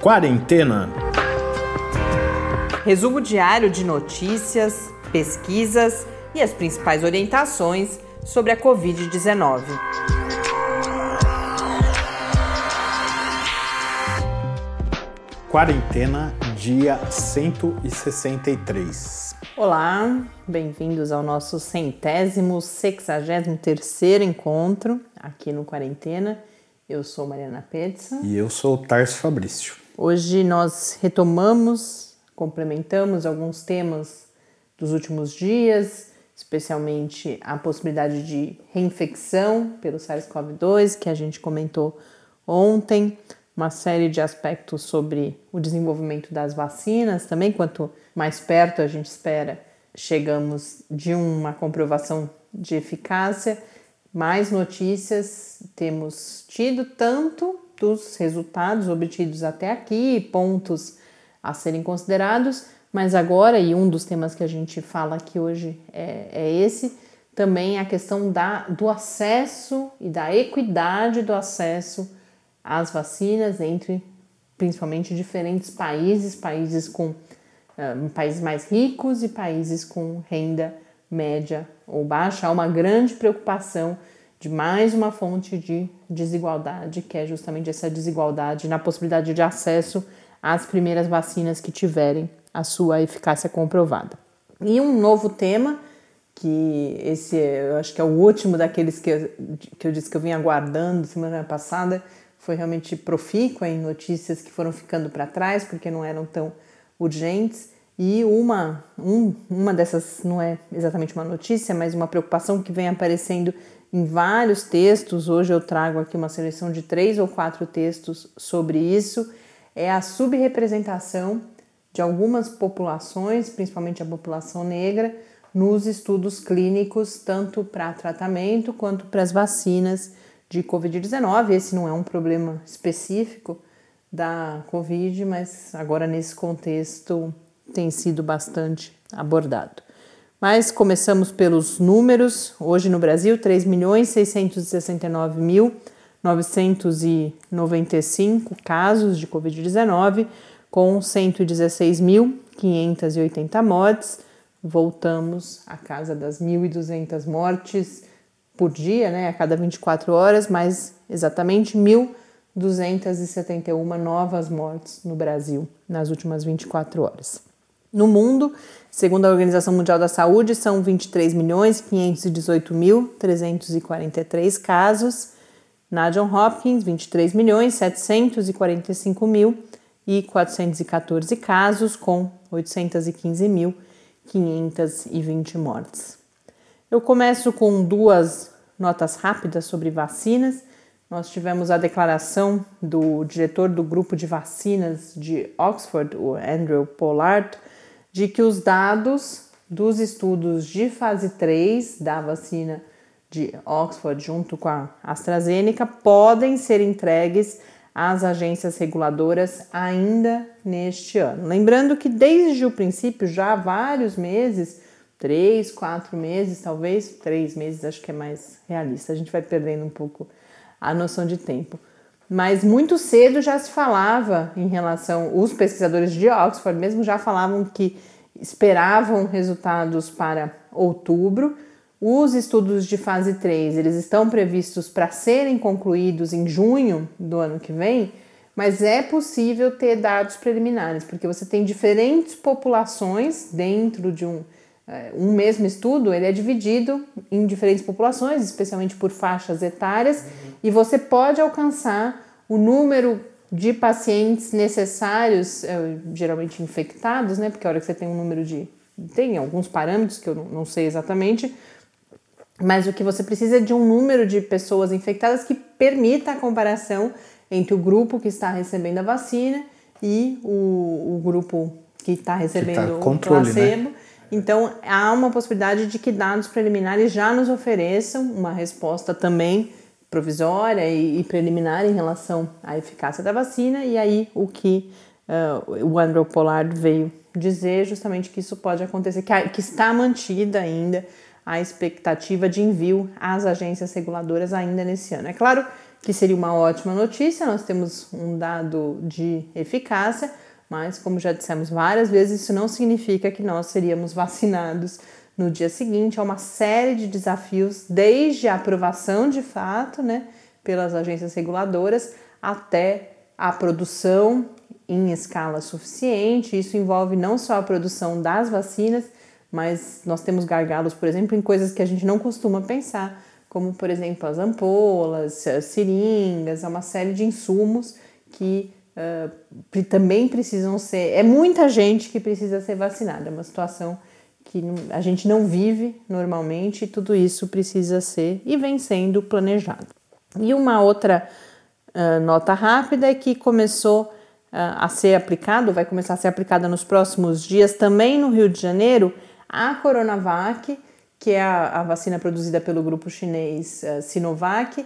Quarentena. Resumo diário de notícias, pesquisas e as principais orientações sobre a Covid-19. Quarentena, dia 163. Olá, bem-vindos ao nosso centésimo, sexagésimo terceiro encontro aqui no Quarentena. Eu sou Mariana Petza. E eu sou o Tarso Fabrício. Hoje nós retomamos, complementamos alguns temas dos últimos dias, especialmente a possibilidade de reinfecção pelo SARS-CoV-2, que a gente comentou ontem, uma série de aspectos sobre o desenvolvimento das vacinas também. Quanto mais perto a gente espera, chegamos de uma comprovação de eficácia, mais notícias temos tido, tanto dos resultados obtidos até aqui, pontos a serem considerados, mas agora, e um dos temas que a gente fala aqui hoje é, é esse, também a questão da, do acesso e da equidade do acesso as vacinas entre principalmente diferentes países, países com uh, países mais ricos e países com renda média ou baixa. Há uma grande preocupação de mais uma fonte de desigualdade, que é justamente essa desigualdade na possibilidade de acesso às primeiras vacinas que tiverem a sua eficácia comprovada. E um novo tema, que esse eu acho que é o último daqueles que eu, que eu disse que eu vim aguardando semana passada, foi realmente profícua em notícias que foram ficando para trás porque não eram tão urgentes. E uma, um, uma dessas não é exatamente uma notícia, mas uma preocupação que vem aparecendo em vários textos. Hoje eu trago aqui uma seleção de três ou quatro textos sobre isso. É a subrepresentação de algumas populações, principalmente a população negra, nos estudos clínicos, tanto para tratamento quanto para as vacinas de Covid-19. Esse não é um problema específico da Covid, mas agora nesse contexto tem sido bastante abordado. Mas começamos pelos números. Hoje no Brasil, 3.669.995 casos de Covid-19, com 116.580 mortes. Voltamos à casa das 1.200 mortes por dia, né, a cada 24 horas, mas exatamente 1.271 novas mortes no Brasil nas últimas 24 horas. No mundo, segundo a Organização Mundial da Saúde, são 23.518.343 casos. Na John Hopkins, 23.745.414 casos, com 815.520 mortes. Eu começo com duas notas rápidas sobre vacinas. Nós tivemos a declaração do diretor do grupo de vacinas de Oxford, o Andrew Pollard, de que os dados dos estudos de fase 3 da vacina de Oxford junto com a AstraZeneca podem ser entregues às agências reguladoras ainda neste ano. Lembrando que desde o princípio, já há vários meses, três, quatro meses, talvez três meses, acho que é mais realista. A gente vai perdendo um pouco a noção de tempo. Mas muito cedo já se falava em relação, os pesquisadores de Oxford mesmo já falavam que esperavam resultados para outubro. Os estudos de fase 3, eles estão previstos para serem concluídos em junho do ano que vem, mas é possível ter dados preliminares, porque você tem diferentes populações dentro de um um mesmo estudo ele é dividido em diferentes populações, especialmente por faixas etárias, uhum. e você pode alcançar o número de pacientes necessários, é, geralmente infectados, né? Porque a hora que você tem um número de. tem alguns parâmetros que eu não sei exatamente, mas o que você precisa é de um número de pessoas infectadas que permita a comparação entre o grupo que está recebendo a vacina e o, o grupo que está recebendo que tá o placebo. Né? Então, há uma possibilidade de que dados preliminares já nos ofereçam uma resposta também provisória e, e preliminar em relação à eficácia da vacina, e aí o que uh, o Andrew Pollard veio dizer justamente que isso pode acontecer, que, que está mantida ainda a expectativa de envio às agências reguladoras ainda nesse ano. É claro que seria uma ótima notícia, nós temos um dado de eficácia, mas como já dissemos várias vezes, isso não significa que nós seríamos vacinados no dia seguinte. Há uma série de desafios, desde a aprovação de fato, né, pelas agências reguladoras, até a produção em escala suficiente. Isso envolve não só a produção das vacinas, mas nós temos gargalos, por exemplo, em coisas que a gente não costuma pensar, como por exemplo as ampolas, as seringas, uma série de insumos que uh, também precisam ser. É muita gente que precisa ser vacinada, é uma situação que a gente não vive normalmente e tudo isso precisa ser e vem sendo planejado. E uma outra uh, nota rápida é que começou uh, a ser aplicado, vai começar a ser aplicada nos próximos dias também no Rio de Janeiro, a Coronavac que é a, a vacina produzida pelo grupo chinês uh, Sinovac.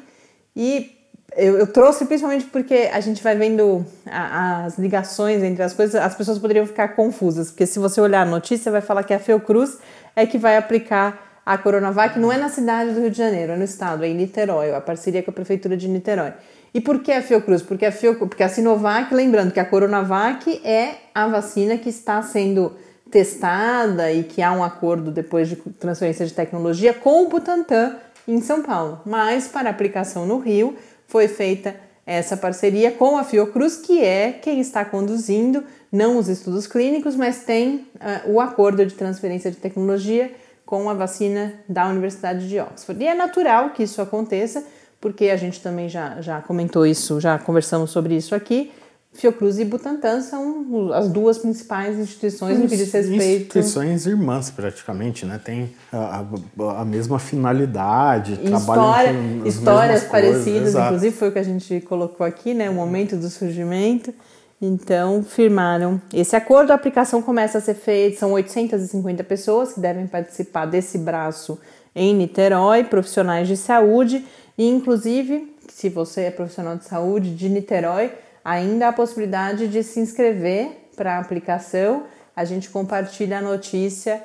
E eu, eu, trouxe principalmente porque a gente vai vendo a, as ligações entre as coisas, as pessoas poderiam ficar confusas, porque se você olhar a notícia, vai falar que a Fiocruz é que vai aplicar a Coronavac, não é na cidade do Rio de Janeiro, é no estado, é em Niterói, a parceria com a prefeitura de Niterói. E por que a Fiocruz? Porque a, Fiocruz, porque a Sinovac, lembrando que a Coronavac é a vacina que está sendo testada e que há um acordo depois de transferência de tecnologia com o Butantan em São Paulo. Mas para aplicação no Rio foi feita essa parceria com a Fiocruz, que é quem está conduzindo não os estudos clínicos, mas tem uh, o acordo de transferência de tecnologia com a vacina da Universidade de Oxford. E é natural que isso aconteça, porque a gente também já, já comentou isso, já conversamos sobre isso aqui. Fiocruz e Butantan são as duas principais instituições no que diz respeito. Instituições irmãs, praticamente, né? Tem a, a, a mesma finalidade, História, trabalham com Histórias parecidas, coisas, inclusive foi o que a gente colocou aqui, né? O momento do surgimento. Então, firmaram esse acordo. A aplicação começa a ser feita, são 850 pessoas que devem participar desse braço em Niterói, profissionais de saúde, e inclusive, se você é profissional de saúde de Niterói, ainda há a possibilidade de se inscrever para a aplicação. A gente compartilha a notícia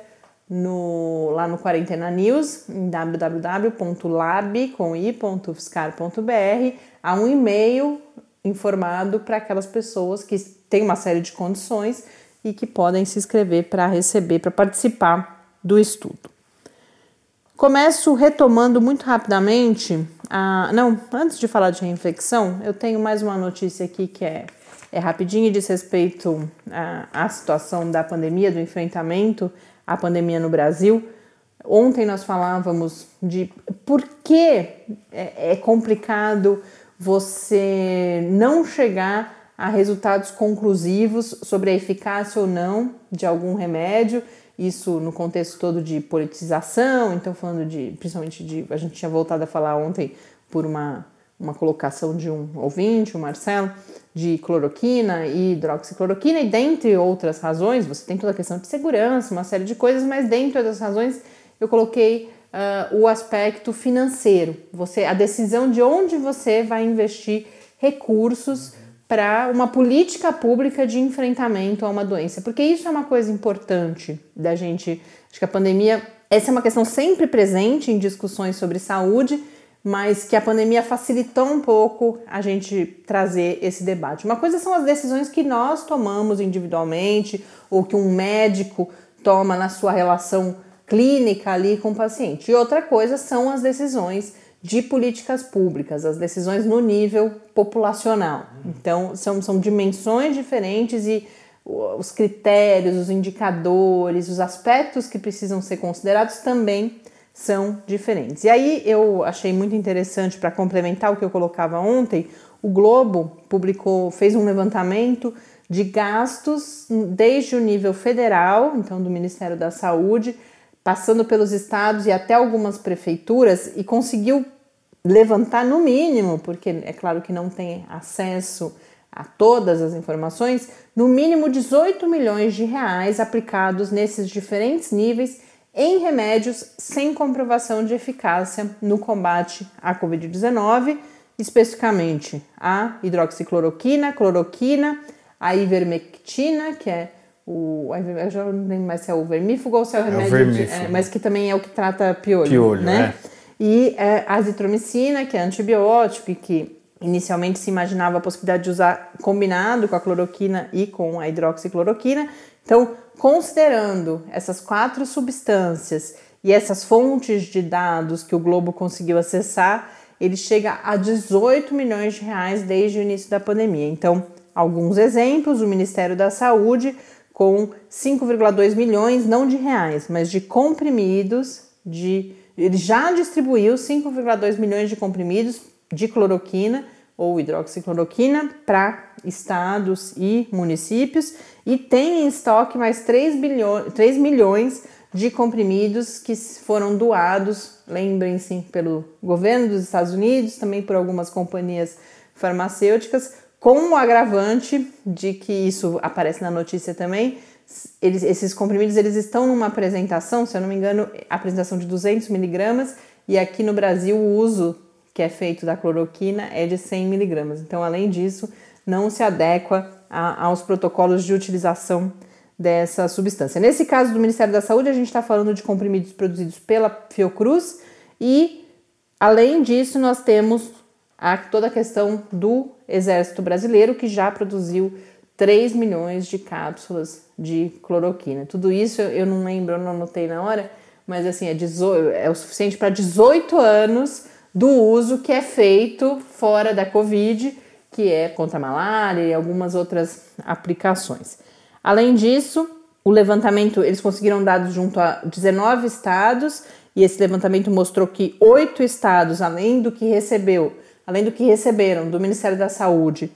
no, lá no Quarentena News, em www.lab.fiscar.br. Há um e-mail informado para aquelas pessoas que têm uma série de condições e que podem se inscrever para receber, para participar do estudo. Começo retomando muito rapidamente. A... Não, antes de falar de reinfecção, eu tenho mais uma notícia aqui que é, é rapidinho e diz respeito à, à situação da pandemia, do enfrentamento à pandemia no Brasil. Ontem nós falávamos de por que é, é complicado você não chegar a resultados conclusivos sobre a eficácia ou não de algum remédio isso no contexto todo de politização, então falando de, principalmente de, a gente tinha voltado a falar ontem por uma, uma colocação de um ouvinte, o Marcelo, de cloroquina e hidroxicloroquina, e dentre outras razões, você tem toda a questão de segurança, uma série de coisas, mas dentre das razões eu coloquei uh, o aspecto financeiro, você, a decisão de onde você vai investir recursos para uma política pública de enfrentamento a uma doença, porque isso é uma coisa importante da gente. Acho que a pandemia, essa é uma questão sempre presente em discussões sobre saúde, mas que a pandemia facilitou um pouco a gente trazer esse debate. Uma coisa são as decisões que nós tomamos individualmente ou que um médico toma na sua relação clínica ali com o paciente, e outra coisa são as decisões de políticas públicas, as decisões no nível populacional. Então, são, são dimensões diferentes e os critérios, os indicadores, os aspectos que precisam ser considerados também são diferentes. E aí eu achei muito interessante para complementar o que eu colocava ontem, o Globo publicou, fez um levantamento de gastos desde o nível federal, então do Ministério da Saúde, passando pelos estados e até algumas prefeituras e conseguiu levantar no mínimo, porque é claro que não tem acesso a todas as informações, no mínimo 18 milhões de reais aplicados nesses diferentes níveis em remédios sem comprovação de eficácia no combate à Covid-19, especificamente a hidroxicloroquina, cloroquina, a ivermectina, que é o. Eu já não lembro mais se é o vermífugo ou se é o remédio. É o de, é, mas que também é o que trata piolho. Piolho, né? É. E é, a azitromicina, que é antibiótico e que Inicialmente se imaginava a possibilidade de usar combinado com a cloroquina e com a hidroxicloroquina. Então, considerando essas quatro substâncias e essas fontes de dados que o Globo conseguiu acessar, ele chega a 18 milhões de reais desde o início da pandemia. Então, alguns exemplos: o Ministério da Saúde com 5,2 milhões, não de reais, mas de comprimidos, de ele já distribuiu 5,2 milhões de comprimidos de cloroquina ou hidroxicloroquina para estados e municípios e tem em estoque mais 3, bilhões, 3 milhões de comprimidos que foram doados, lembrem-se, pelo governo dos Estados Unidos, também por algumas companhias farmacêuticas, com o agravante de que isso aparece na notícia também, eles, esses comprimidos eles estão numa apresentação, se eu não me engano, apresentação de 200 miligramas e aqui no Brasil o uso que é feito da cloroquina é de 100 miligramas. Então, além disso, não se adequa a, aos protocolos de utilização dessa substância. Nesse caso do Ministério da Saúde, a gente está falando de comprimidos produzidos pela Fiocruz e, além disso, nós temos a, toda a questão do Exército Brasileiro, que já produziu 3 milhões de cápsulas de cloroquina. Tudo isso eu não lembro, eu não anotei na hora, mas assim, é, 18, é o suficiente para 18 anos do uso que é feito fora da Covid, que é contra a malária e algumas outras aplicações. Além disso, o levantamento, eles conseguiram dados junto a 19 estados, e esse levantamento mostrou que oito estados, além do que recebeu, além do que receberam do Ministério da Saúde,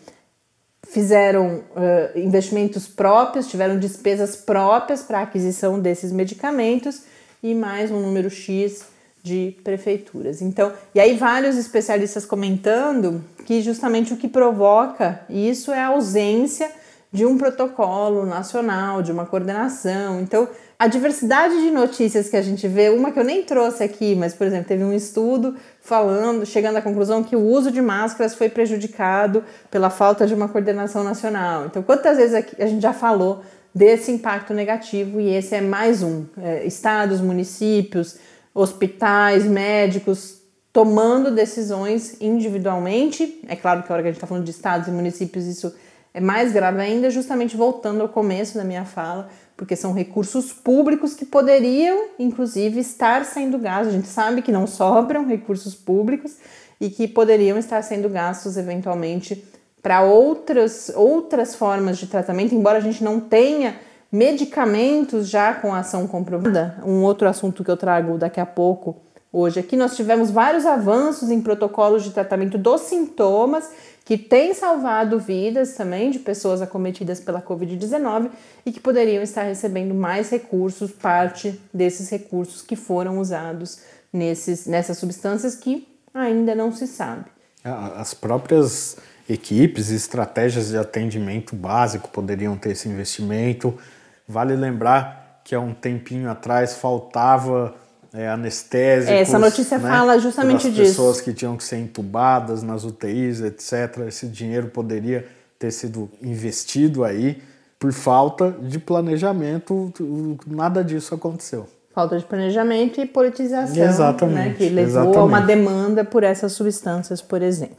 fizeram uh, investimentos próprios, tiveram despesas próprias para a aquisição desses medicamentos e mais um número X de prefeituras. Então, e aí vários especialistas comentando que justamente o que provoca isso é a ausência de um protocolo nacional, de uma coordenação. Então, a diversidade de notícias que a gente vê, uma que eu nem trouxe aqui, mas, por exemplo, teve um estudo falando, chegando à conclusão que o uso de máscaras foi prejudicado pela falta de uma coordenação nacional. Então, quantas vezes a gente já falou desse impacto negativo e esse é mais um. É, estados, municípios, hospitais, médicos tomando decisões individualmente. É claro que a hora que a gente está falando de estados e municípios, isso é mais grave ainda, justamente voltando ao começo da minha fala, porque são recursos públicos que poderiam, inclusive, estar sendo gastos. A gente sabe que não sobram recursos públicos e que poderiam estar sendo gastos eventualmente para outras, outras formas de tratamento, embora a gente não tenha medicamentos já com ação comprovada. Um outro assunto que eu trago daqui a pouco hoje aqui, nós tivemos vários avanços em protocolos de tratamento dos sintomas que tem salvado vidas também de pessoas acometidas pela Covid-19 e que poderiam estar recebendo mais recursos, parte desses recursos que foram usados nesses, nessas substâncias que ainda não se sabe. As próprias equipes e estratégias de atendimento básico poderiam ter esse investimento. Vale lembrar que há um tempinho atrás faltava é, anestésicos. Essa notícia né, fala justamente disso. pessoas que tinham que ser entubadas nas UTIs, etc. Esse dinheiro poderia ter sido investido aí. Por falta de planejamento, nada disso aconteceu. Falta de planejamento e politização, exatamente, né, que levou exatamente. a uma demanda por essas substâncias, por exemplo.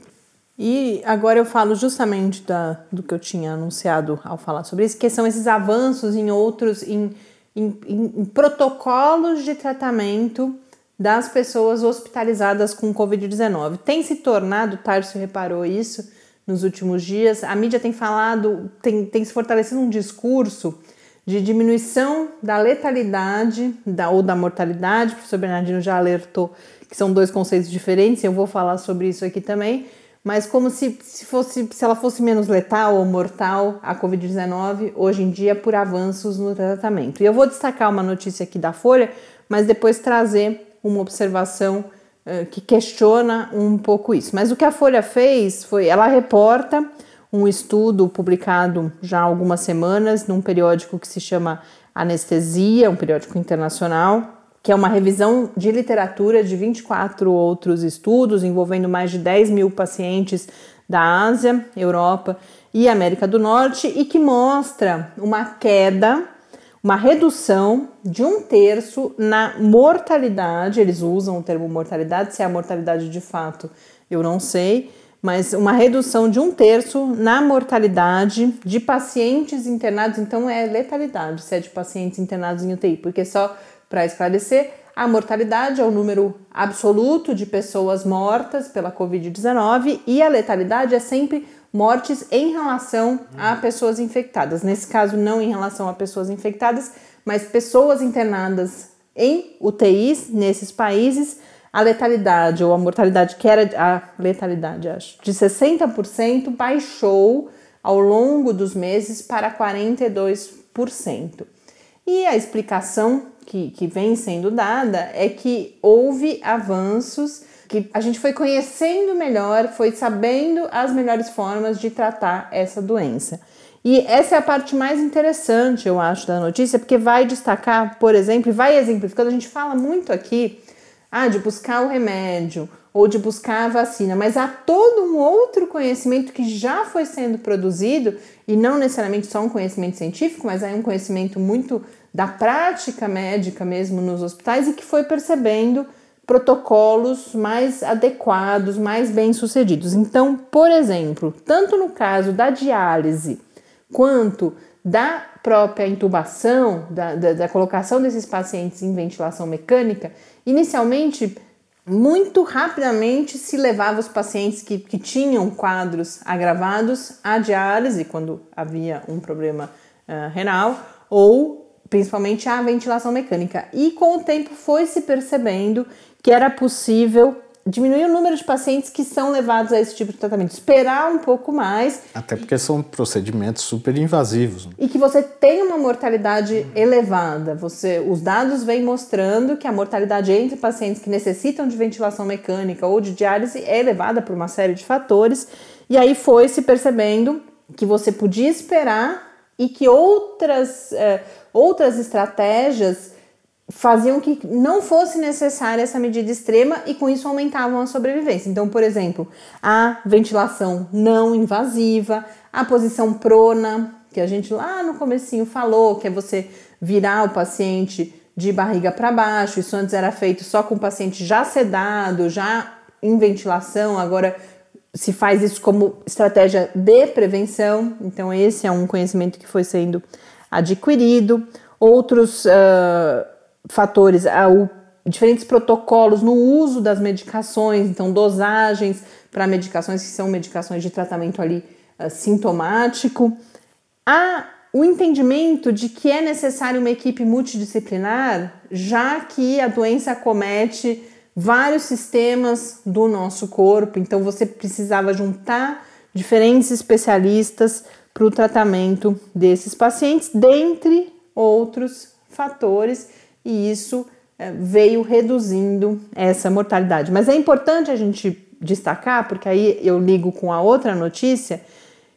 E agora eu falo justamente da, do que eu tinha anunciado ao falar sobre isso, que são esses avanços em outros, em em, em, em protocolos de tratamento das pessoas hospitalizadas com Covid-19. Tem se tornado, Tarso reparou isso nos últimos dias, a mídia tem falado, tem, tem se fortalecido um discurso de diminuição da letalidade da, ou da mortalidade, o professor Bernardino já alertou que são dois conceitos diferentes, eu vou falar sobre isso aqui também, mas como se, se, fosse, se ela fosse menos letal ou mortal, a Covid-19, hoje em dia, por avanços no tratamento. E eu vou destacar uma notícia aqui da Folha, mas depois trazer uma observação uh, que questiona um pouco isso. Mas o que a Folha fez foi, ela reporta um estudo publicado já há algumas semanas num periódico que se chama Anestesia, um periódico internacional, que é uma revisão de literatura de 24 outros estudos envolvendo mais de 10 mil pacientes da Ásia, Europa e América do Norte e que mostra uma queda, uma redução de um terço na mortalidade. Eles usam o termo mortalidade, se é a mortalidade de fato eu não sei, mas uma redução de um terço na mortalidade de pacientes internados, então é letalidade se é de pacientes internados em UTI, porque só para esclarecer, a mortalidade é o número absoluto de pessoas mortas pela Covid-19 e a letalidade é sempre mortes em relação a pessoas infectadas. Nesse caso, não em relação a pessoas infectadas, mas pessoas internadas em UTIs nesses países a letalidade ou a mortalidade, que era a letalidade, acho, de 60%, baixou ao longo dos meses para 42%. E a explicação que, que vem sendo dada é que houve avanços, que a gente foi conhecendo melhor, foi sabendo as melhores formas de tratar essa doença. E essa é a parte mais interessante, eu acho, da notícia, porque vai destacar, por exemplo, vai exemplificando, a gente fala muito aqui ah, de buscar o remédio ou de buscar a vacina, mas há todo um outro conhecimento que já foi sendo produzido e não necessariamente só um conhecimento científico, mas é um conhecimento muito da prática médica mesmo nos hospitais e que foi percebendo protocolos mais adequados, mais bem sucedidos. Então, por exemplo, tanto no caso da diálise quanto da própria intubação, da, da, da colocação desses pacientes em ventilação mecânica, Inicialmente, muito rapidamente se levava os pacientes que, que tinham quadros agravados à diálise, quando havia um problema uh, renal, ou principalmente à ventilação mecânica. E com o tempo foi se percebendo que era possível diminuir o número de pacientes que são levados a esse tipo de tratamento, esperar um pouco mais. Até porque são procedimentos super invasivos. E que você tem uma mortalidade elevada. Você, os dados vêm mostrando que a mortalidade entre pacientes que necessitam de ventilação mecânica ou de diálise é elevada por uma série de fatores. E aí foi se percebendo que você podia esperar e que outras, eh, outras estratégias faziam que não fosse necessária essa medida extrema e com isso aumentavam a sobrevivência. Então, por exemplo, a ventilação não invasiva, a posição prona, que a gente lá no comecinho falou, que é você virar o paciente de barriga para baixo. Isso antes era feito só com o paciente já sedado, já em ventilação, agora se faz isso como estratégia de prevenção. Então, esse é um conhecimento que foi sendo adquirido. Outros uh, fatores, o, diferentes protocolos no uso das medicações, então dosagens para medicações que são medicações de tratamento ali uh, sintomático. Há o entendimento de que é necessário uma equipe multidisciplinar, já que a doença acomete vários sistemas do nosso corpo, então você precisava juntar diferentes especialistas para o tratamento desses pacientes, dentre outros fatores e isso é, veio reduzindo essa mortalidade. Mas é importante a gente destacar, porque aí eu ligo com a outra notícia,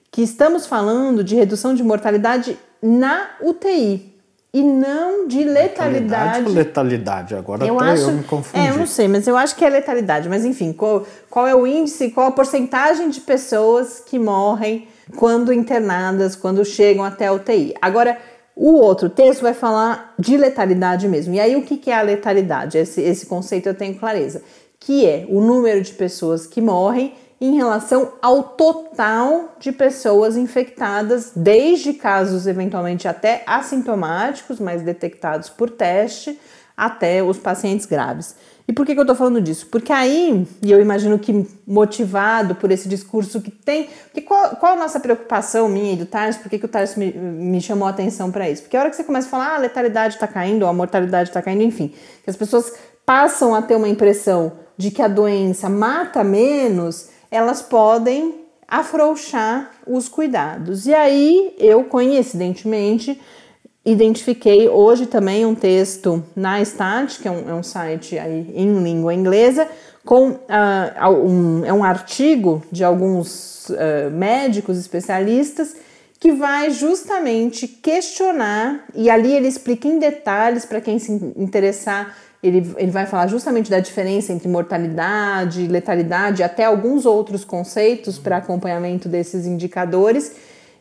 que estamos falando de redução de mortalidade na UTI e não de letalidade. Letalidade letalidade? Agora eu até acho, eu me confundi. É, eu não sei, mas eu acho que é letalidade. Mas enfim, qual, qual é o índice, qual a porcentagem de pessoas que morrem quando internadas, quando chegam até a UTI? Agora, o outro texto vai falar de letalidade mesmo. E aí, o que é a letalidade? Esse, esse conceito eu tenho clareza. Que é o número de pessoas que morrem em relação ao total de pessoas infectadas, desde casos eventualmente até assintomáticos, mas detectados por teste, até os pacientes graves. E por que, que eu estou falando disso? Porque aí, e eu imagino que motivado por esse discurso que tem. Que qual, qual a nossa preocupação minha e do Tars? Por que, que o Tars me, me chamou a atenção para isso? Porque a hora que você começa a falar, ah, a letalidade está caindo, a mortalidade está caindo, enfim, que as pessoas passam a ter uma impressão de que a doença mata menos, elas podem afrouxar os cuidados. E aí eu, coincidentemente, identifiquei hoje também um texto na Stat, que é um, é um site aí em língua inglesa, com uh, um, é um artigo de alguns uh, médicos especialistas que vai justamente questionar, e ali ele explica em detalhes para quem se interessar, ele, ele vai falar justamente da diferença entre mortalidade, letalidade, até alguns outros conceitos para acompanhamento desses indicadores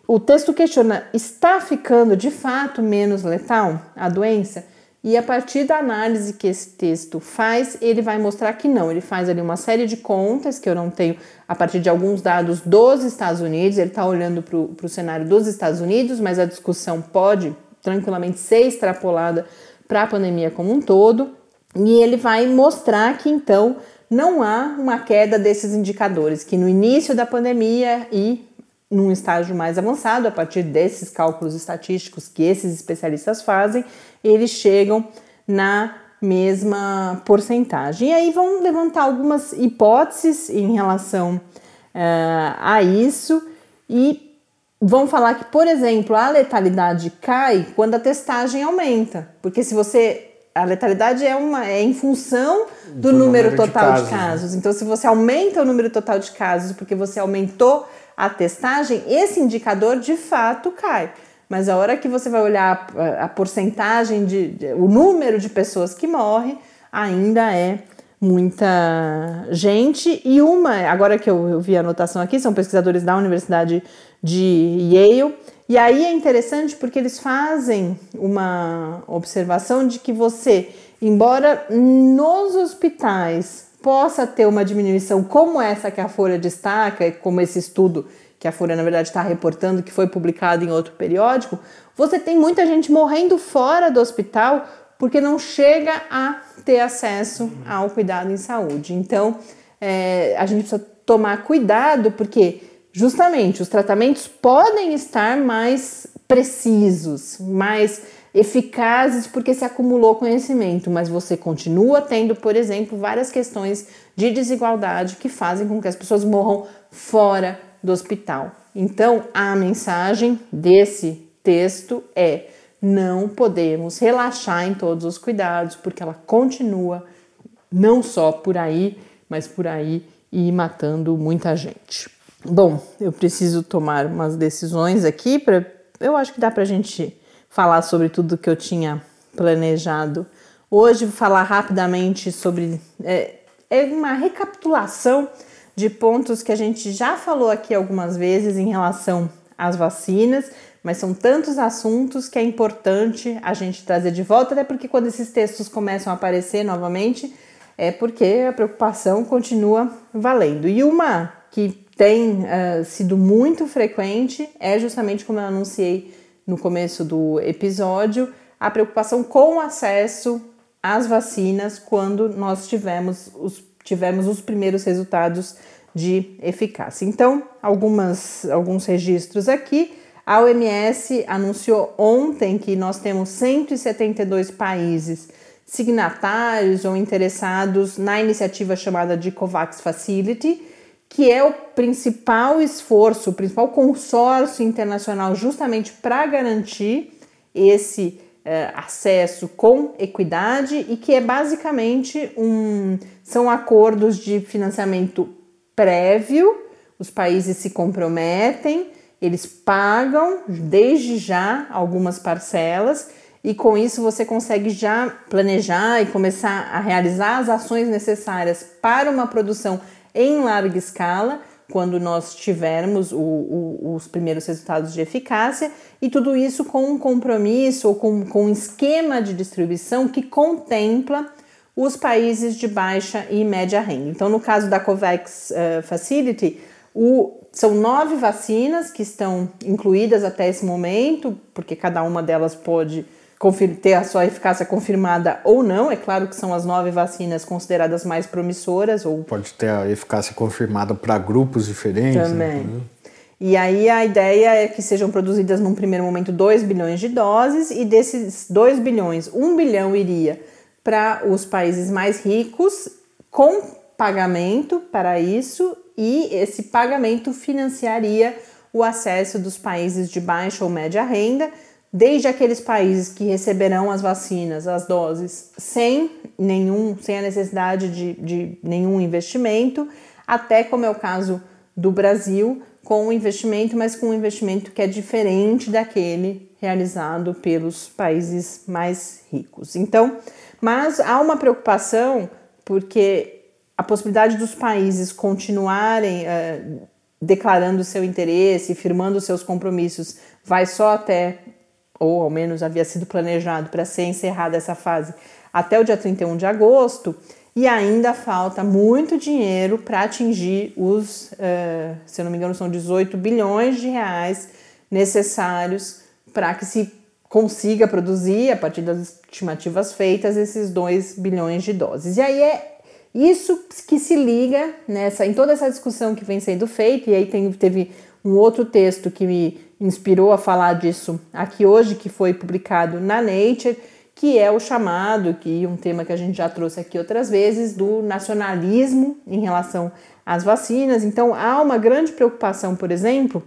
o texto questiona: está ficando de fato menos letal a doença? E a partir da análise que esse texto faz, ele vai mostrar que não. Ele faz ali uma série de contas que eu não tenho a partir de alguns dados dos Estados Unidos. Ele está olhando para o cenário dos Estados Unidos, mas a discussão pode tranquilamente ser extrapolada para a pandemia como um todo. E ele vai mostrar que então não há uma queda desses indicadores, que no início da pandemia e num estágio mais avançado, a partir desses cálculos estatísticos que esses especialistas fazem, eles chegam na mesma porcentagem. E aí vão levantar algumas hipóteses em relação uh, a isso e vão falar que, por exemplo, a letalidade cai quando a testagem aumenta, porque se você a letalidade é, uma, é em função do, do número, número, total de casos. de casos. Então, se você aumenta o número total de casos porque você aumentou a testagem, esse indicador de fato cai. Mas a hora que você vai olhar a, a porcentagem de, de, o número de pessoas que morrem, ainda é muita gente. E uma, agora que eu, eu vi a anotação aqui, são pesquisadores da Universidade de Yale. E aí é interessante porque eles fazem uma observação de que você, embora nos hospitais possa ter uma diminuição como essa que a Folha destaca, como esse estudo que a Folha, na verdade, está reportando, que foi publicado em outro periódico, você tem muita gente morrendo fora do hospital porque não chega a ter acesso ao cuidado em saúde. Então, é, a gente precisa tomar cuidado porque, justamente, os tratamentos podem estar mais precisos, mais eficazes porque se acumulou conhecimento, mas você continua tendo, por exemplo, várias questões de desigualdade que fazem com que as pessoas morram fora do hospital. Então, a mensagem desse texto é: não podemos relaxar em todos os cuidados, porque ela continua não só por aí, mas por aí e matando muita gente. Bom, eu preciso tomar umas decisões aqui para eu acho que dá para a gente falar sobre tudo que eu tinha planejado. Hoje vou falar rapidamente sobre é, é uma recapitulação de pontos que a gente já falou aqui algumas vezes em relação às vacinas, mas são tantos assuntos que é importante a gente trazer de volta, até porque quando esses textos começam a aparecer novamente, é porque a preocupação continua valendo. E uma que tem uh, sido muito frequente é justamente como eu anunciei no começo do episódio, a preocupação com o acesso às vacinas quando nós tivemos os, tivemos os primeiros resultados de eficácia. Então, algumas, alguns registros aqui. A OMS anunciou ontem que nós temos 172 países signatários ou interessados na iniciativa chamada de COVAX Facility, que é o principal esforço, o principal consórcio internacional justamente para garantir esse uh, acesso com equidade e que é basicamente um são acordos de financiamento prévio, os países se comprometem, eles pagam desde já algumas parcelas e com isso você consegue já planejar e começar a realizar as ações necessárias para uma produção em larga escala, quando nós tivermos o, o, os primeiros resultados de eficácia, e tudo isso com um compromisso ou com, com um esquema de distribuição que contempla os países de baixa e média renda. Então, no caso da COVAX uh, Facility, o, são nove vacinas que estão incluídas até esse momento, porque cada uma delas pode ter a sua eficácia confirmada ou não. É claro que são as nove vacinas consideradas mais promissoras. Ou... Pode ter a eficácia confirmada para grupos diferentes. Né? Também. Né? E aí a ideia é que sejam produzidas num primeiro momento 2 bilhões de doses, e desses 2 bilhões, 1 bilhão iria para os países mais ricos, com pagamento para isso, e esse pagamento financiaria o acesso dos países de baixa ou média renda desde aqueles países que receberão as vacinas, as doses, sem nenhum, sem a necessidade de, de nenhum investimento, até como é o caso do Brasil, com um investimento, mas com um investimento que é diferente daquele realizado pelos países mais ricos. Então, mas há uma preocupação porque a possibilidade dos países continuarem uh, declarando seu interesse, firmando seus compromissos, vai só até ou ao menos havia sido planejado para ser encerrada essa fase até o dia 31 de agosto, e ainda falta muito dinheiro para atingir os, uh, se eu não me engano, são 18 bilhões de reais necessários para que se consiga produzir, a partir das estimativas feitas, esses 2 bilhões de doses. E aí é isso que se liga nessa, em toda essa discussão que vem sendo feita, e aí tem, teve um outro texto que me inspirou a falar disso aqui hoje, que foi publicado na Nature, que é o chamado, que um tema que a gente já trouxe aqui outras vezes, do nacionalismo em relação às vacinas. Então há uma grande preocupação, por exemplo,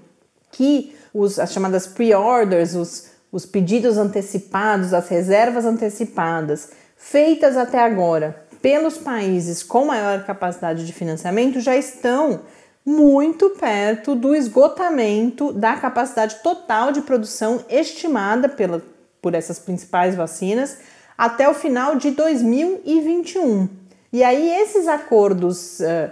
que os, as chamadas pre-orders, os, os pedidos antecipados, as reservas antecipadas, feitas até agora pelos países com maior capacidade de financiamento, já estão muito perto do esgotamento da capacidade total de produção estimada pela, por essas principais vacinas até o final de 2021. E aí esses acordos uh,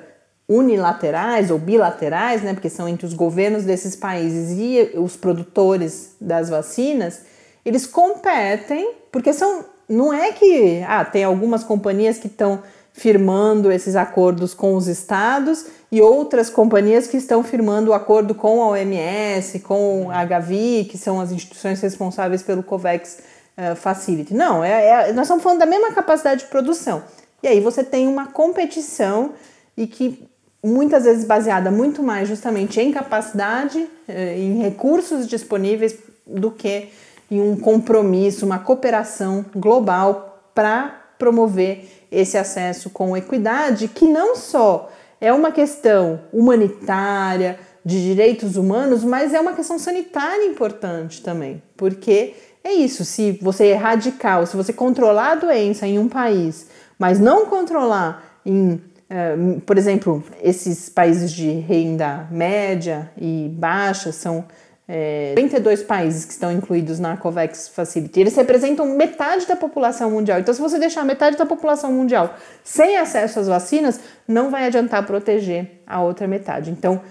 unilaterais ou bilaterais, né, porque são entre os governos desses países e os produtores das vacinas, eles competem, porque são não é que ah, tem algumas companhias que estão firmando esses acordos com os estados e outras companhias que estão firmando o acordo com a OMS, com a Gavi, que são as instituições responsáveis pelo COVAX uh, Facility. Não, é, é, nós estamos falando da mesma capacidade de produção. E aí você tem uma competição e que muitas vezes baseada muito mais justamente em capacidade, uh, em recursos disponíveis, do que em um compromisso, uma cooperação global para promover esse acesso com equidade, que não só é uma questão humanitária, de direitos humanos, mas é uma questão sanitária importante também, porque é isso, se você erradicar, ou se você controlar a doença em um país, mas não controlar em, uh, por exemplo, esses países de renda média e baixa são é, 32 países que estão incluídos na COVAX Facility. Eles representam metade da população mundial. Então, se você deixar metade da população mundial sem acesso às vacinas, não vai adiantar proteger a outra metade. Então,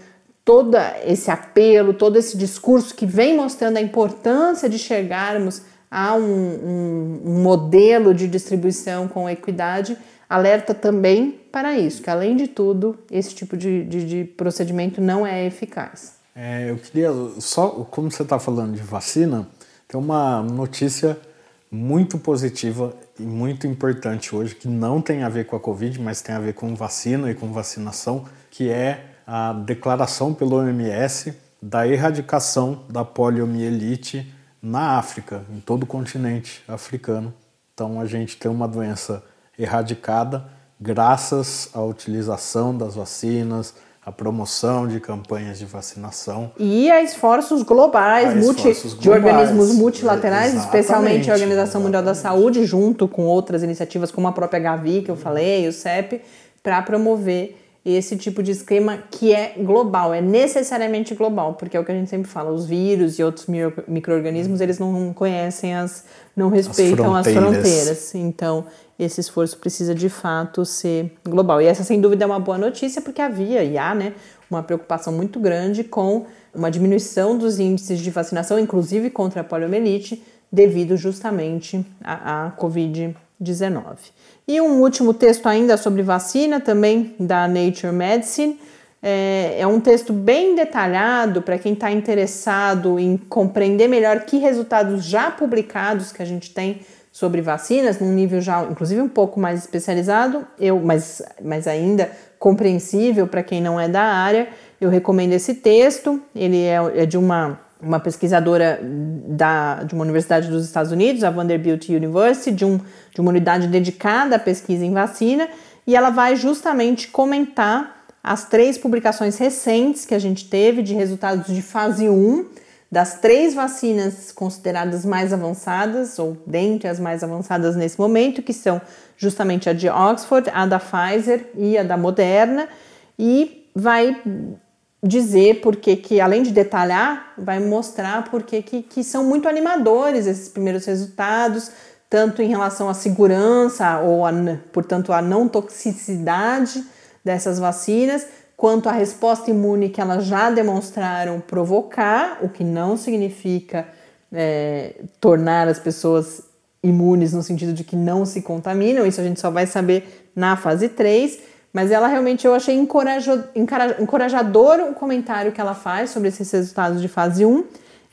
todo esse apelo, todo esse discurso que vem mostrando a importância de chegarmos a um, um, um modelo de distribuição com equidade, alerta também para isso, que além de tudo, esse tipo de, de, de procedimento não é eficaz. É, eu queria só, como você está falando de vacina, tem uma notícia muito positiva e muito importante hoje que não tem a ver com a Covid, mas tem a ver com vacina e com vacinação, que é a declaração pelo OMS da erradicação da poliomielite na África, em todo o continente africano. Então a gente tem uma doença erradicada graças à utilização das vacinas, a promoção de campanhas de vacinação. E a esforços globais, a multi, esforços de organismos multilaterais, especialmente a Organização Mundial da Saúde, junto com outras iniciativas como a própria Gavi, que eu falei, o CEP, para promover esse tipo de esquema que é global, é necessariamente global, porque é o que a gente sempre fala, os vírus e outros micro-organismos, eles não conhecem as, não respeitam as fronteiras. As fronteiras. Então, esse esforço precisa de fato ser global. E essa, sem dúvida, é uma boa notícia, porque havia e há né, uma preocupação muito grande com uma diminuição dos índices de vacinação, inclusive contra a poliomielite, devido justamente à, à Covid-19. E um último texto ainda sobre vacina, também da Nature Medicine. É, é um texto bem detalhado para quem está interessado em compreender melhor que resultados já publicados que a gente tem sobre vacinas, num nível já, inclusive, um pouco mais especializado, eu, mas, mas ainda compreensível para quem não é da área. Eu recomendo esse texto. Ele é, é de uma, uma pesquisadora da, de uma universidade dos Estados Unidos, a Vanderbilt University, de, um, de uma unidade dedicada à pesquisa em vacina, e ela vai justamente comentar as três publicações recentes que a gente teve de resultados de fase 1 das três vacinas consideradas mais avançadas, ou dentre as mais avançadas nesse momento, que são justamente a de Oxford, a da Pfizer e a da Moderna, e vai dizer porque que, além de detalhar, vai mostrar porque que, que são muito animadores esses primeiros resultados, tanto em relação à segurança ou, a, portanto, à não toxicidade dessas vacinas, quanto à resposta imune que elas já demonstraram provocar, o que não significa é, tornar as pessoas imunes no sentido de que não se contaminam, isso a gente só vai saber na fase 3, mas ela realmente eu achei encorajador o comentário que ela faz sobre esses resultados de fase 1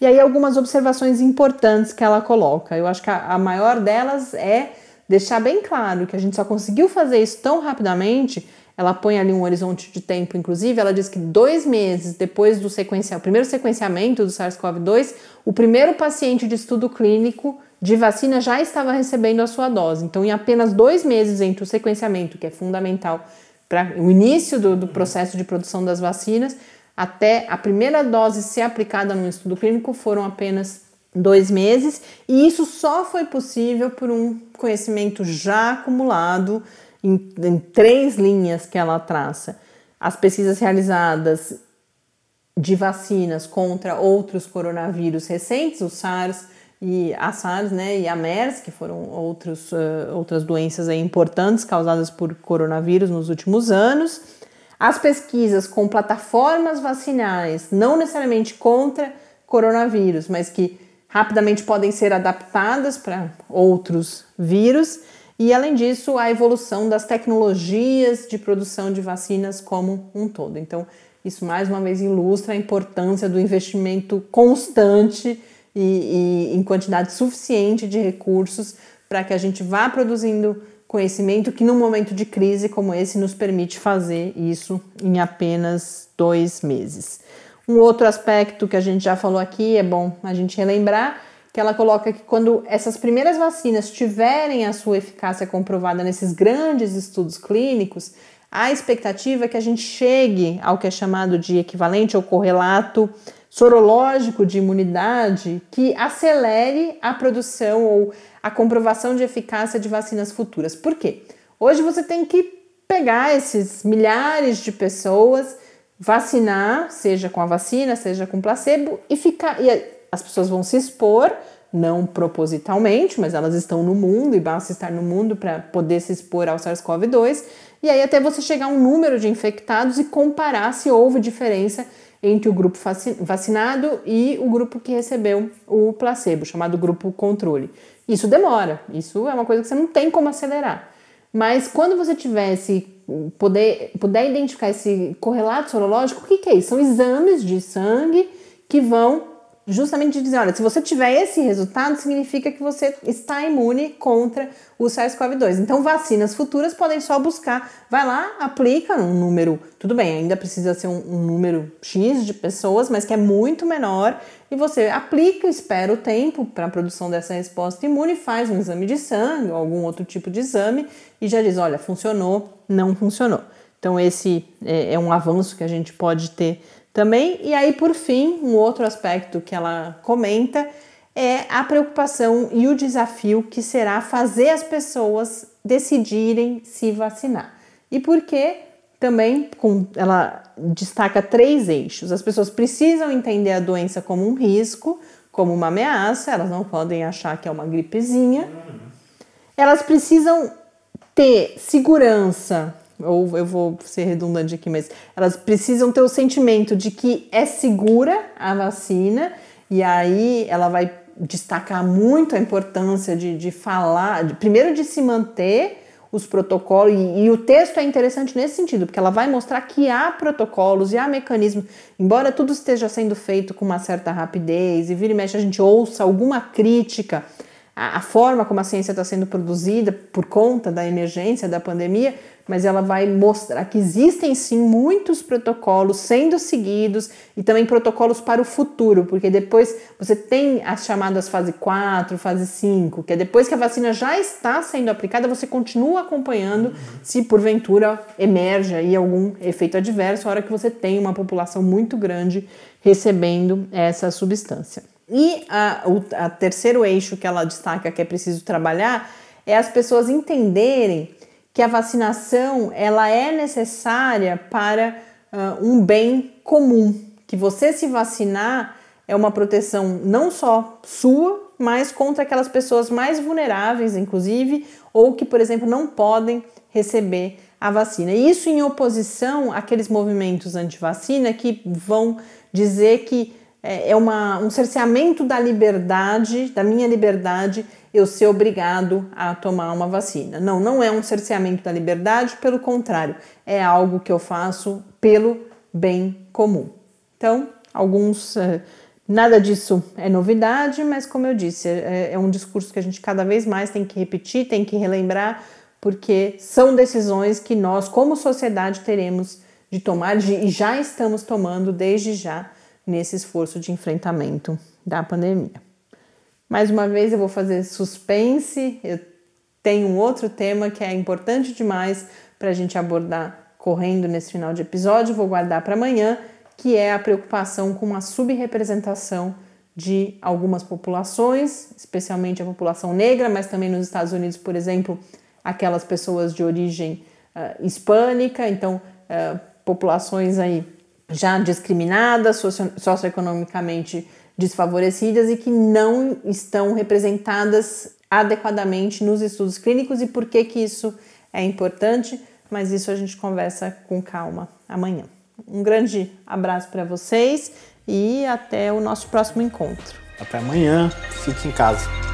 e aí algumas observações importantes que ela coloca. Eu acho que a, a maior delas é deixar bem claro que a gente só conseguiu fazer isso tão rapidamente. Ela põe ali um horizonte de tempo, inclusive, ela diz que dois meses depois do sequencial, primeiro sequenciamento do SARS-CoV-2, o primeiro paciente de estudo clínico de vacina já estava recebendo a sua dose. Então, em apenas dois meses entre o sequenciamento, que é fundamental para o início do, do processo de produção das vacinas, até a primeira dose ser aplicada no estudo clínico, foram apenas dois meses, e isso só foi possível por um conhecimento já acumulado em, em três linhas que ela traça. As pesquisas realizadas de vacinas contra outros coronavírus recentes, o SARS e a SARS né, e a MERS, que foram outros, uh, outras doenças importantes causadas por coronavírus nos últimos anos. As pesquisas com plataformas vacinais, não necessariamente contra coronavírus, mas que rapidamente podem ser adaptadas para outros vírus. E além disso, a evolução das tecnologias de produção de vacinas como um todo. Então, isso mais uma vez ilustra a importância do investimento constante e, e em quantidade suficiente de recursos para que a gente vá produzindo conhecimento que num momento de crise como esse nos permite fazer isso em apenas dois meses. Um outro aspecto que a gente já falou aqui, é bom a gente relembrar, que ela coloca que quando essas primeiras vacinas tiverem a sua eficácia comprovada nesses grandes estudos clínicos, a expectativa é que a gente chegue ao que é chamado de equivalente ou correlato sorológico de imunidade que acelere a produção ou a comprovação de eficácia de vacinas futuras. Por quê? Hoje você tem que pegar esses milhares de pessoas vacinar, seja com a vacina, seja com placebo, e ficar. As pessoas vão se expor, não propositalmente, mas elas estão no mundo e basta estar no mundo para poder se expor ao SARS-CoV-2. E aí, até você chegar a um número de infectados e comparar se houve diferença entre o grupo vacinado e o grupo que recebeu o placebo, chamado grupo controle. Isso demora, isso é uma coisa que você não tem como acelerar. Mas quando você tivesse poder, puder identificar esse correlato sorológico, o que, que é isso? São exames de sangue que vão justamente dizer, olha, se você tiver esse resultado, significa que você está imune contra o SARS-CoV-2. Então, vacinas futuras podem só buscar, vai lá, aplica um número, tudo bem, ainda precisa ser um, um número X de pessoas, mas que é muito menor, e você aplica, espera o tempo para a produção dessa resposta imune, faz um exame de sangue ou algum outro tipo de exame e já diz, olha, funcionou, não funcionou. Então, esse é, é um avanço que a gente pode ter também. E aí, por fim, um outro aspecto que ela comenta é a preocupação e o desafio que será fazer as pessoas decidirem se vacinar. E por que também com, ela destaca três eixos. As pessoas precisam entender a doença como um risco, como uma ameaça, elas não podem achar que é uma gripezinha. Elas precisam ter segurança ou eu vou ser redundante aqui, mas elas precisam ter o sentimento de que é segura a vacina, e aí ela vai destacar muito a importância de, de falar, de, primeiro de se manter os protocolos, e, e, o texto é interessante nesse sentido, porque ela vai mostrar que há protocolos e há mecanismos, embora tudo esteja sendo feito com uma certa rapidez, e vira e mexe a gente ouça alguma crítica à, à forma como a ciência está sendo produzida por conta da emergência da pandemia, mas ela vai mostrar que existem sim muitos protocolos sendo seguidos e também protocolos para o futuro, porque depois você tem as chamadas fase 4, fase 5, que é depois que a vacina já está sendo aplicada, você continua acompanhando se porventura emerge aí algum efeito adverso, a hora que você tem uma população muito grande recebendo essa substância. E a, o a terceiro eixo que ela destaca que é preciso trabalhar é as pessoas entenderem que a vacinação ela é necessária para uh, um bem comum, que você se vacinar é uma proteção não só sua, mas contra aquelas pessoas mais vulneráveis, inclusive, ou que, por exemplo, não podem receber a vacina. Isso em oposição àqueles movimentos anti-vacina que vão dizer que é, é uma, um cerceamento da liberdade, da minha liberdade, eu ser obrigado a tomar uma vacina. Não, não é um cerceamento da liberdade, pelo contrário, é algo que eu faço pelo bem comum. Então, alguns. É, nada disso é novidade, mas como eu disse, é, é um discurso que a gente cada vez mais tem que repetir, tem que relembrar, porque são decisões que nós, como sociedade, teremos de tomar de, e já estamos tomando desde já nesse esforço de enfrentamento da pandemia. Mais uma vez eu vou fazer suspense, eu tenho um outro tema que é importante demais para a gente abordar correndo nesse final de episódio, vou guardar para amanhã, que é a preocupação com a subrepresentação de algumas populações, especialmente a população negra, mas também nos Estados Unidos, por exemplo, aquelas pessoas de origem uh, hispânica, então uh, populações aí já discriminadas, socio socioeconomicamente desfavorecidas e que não estão representadas adequadamente nos estudos clínicos e por que, que isso é importante, mas isso a gente conversa com calma amanhã. Um grande abraço para vocês e até o nosso próximo encontro. Até amanhã, fique em casa.